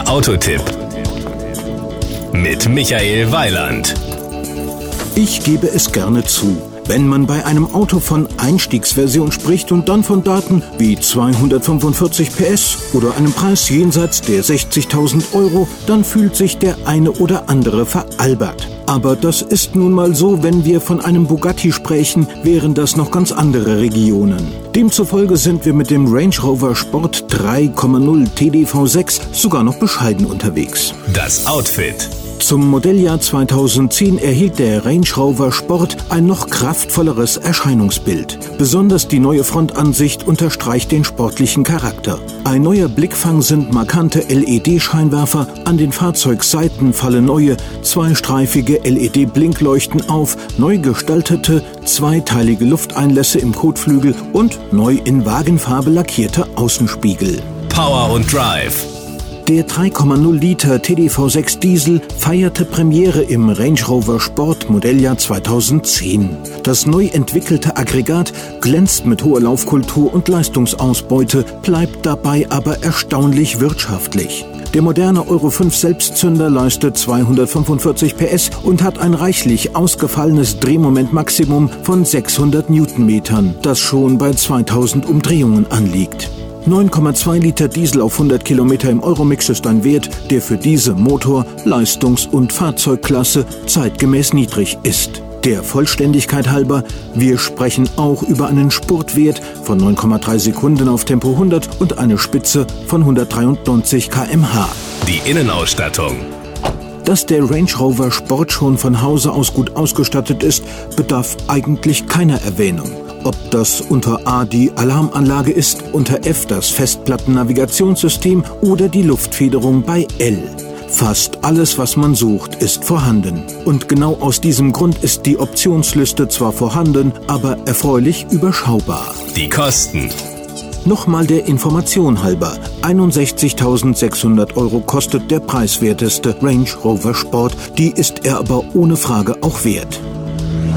Der Autotipp mit Michael Weiland. Ich gebe es gerne zu. Wenn man bei einem Auto von Einstiegsversion spricht und dann von Daten wie 245 PS oder einem Preis jenseits der 60.000 Euro, dann fühlt sich der eine oder andere veralbert. Aber das ist nun mal so, wenn wir von einem Bugatti sprechen, wären das noch ganz andere Regionen. Demzufolge sind wir mit dem Range Rover Sport 3,0 TDV6 sogar noch bescheiden unterwegs. Das Outfit. Zum Modelljahr 2010 erhielt der Range Rover Sport ein noch kraftvolleres Erscheinungsbild. Besonders die neue Frontansicht unterstreicht den sportlichen Charakter. Ein neuer Blickfang sind markante LED-Scheinwerfer, an den Fahrzeugseiten fallen neue, zweistreifige LED-Blinkleuchten auf, neu gestaltete, zweiteilige Lufteinlässe im Kotflügel und neu in Wagenfarbe lackierte Außenspiegel. Power und Drive. Der 3,0 Liter TDV6 Diesel feierte Premiere im Range Rover Sport Modelljahr 2010. Das neu entwickelte Aggregat glänzt mit hoher Laufkultur und Leistungsausbeute, bleibt dabei aber erstaunlich wirtschaftlich. Der moderne Euro 5 Selbstzünder leistet 245 PS und hat ein reichlich ausgefallenes Drehmomentmaximum von 600 Newtonmetern, das schon bei 2000 Umdrehungen anliegt. 9,2 Liter Diesel auf 100 Kilometer im Euromix ist ein Wert, der für diese Motor-, Leistungs- und Fahrzeugklasse zeitgemäß niedrig ist. Der Vollständigkeit halber, wir sprechen auch über einen Spurtwert von 9,3 Sekunden auf Tempo 100 und eine Spitze von 193 km/h. Die Innenausstattung. Dass der Range Rover Sport schon von Hause aus gut ausgestattet ist, bedarf eigentlich keiner Erwähnung. Ob das unter A die Alarmanlage ist, unter F das Festplatten-Navigationssystem oder die Luftfederung bei L. Fast alles, was man sucht, ist vorhanden. Und genau aus diesem Grund ist die Optionsliste zwar vorhanden, aber erfreulich überschaubar. Die Kosten. Nochmal der Information halber. 61.600 Euro kostet der preiswerteste Range Rover Sport. Die ist er aber ohne Frage auch wert.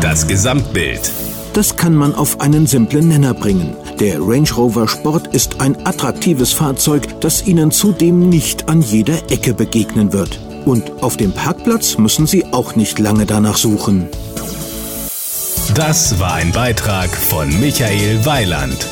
Das Gesamtbild. Das kann man auf einen simplen Nenner bringen. Der Range Rover Sport ist ein attraktives Fahrzeug, das Ihnen zudem nicht an jeder Ecke begegnen wird. Und auf dem Parkplatz müssen Sie auch nicht lange danach suchen. Das war ein Beitrag von Michael Weiland.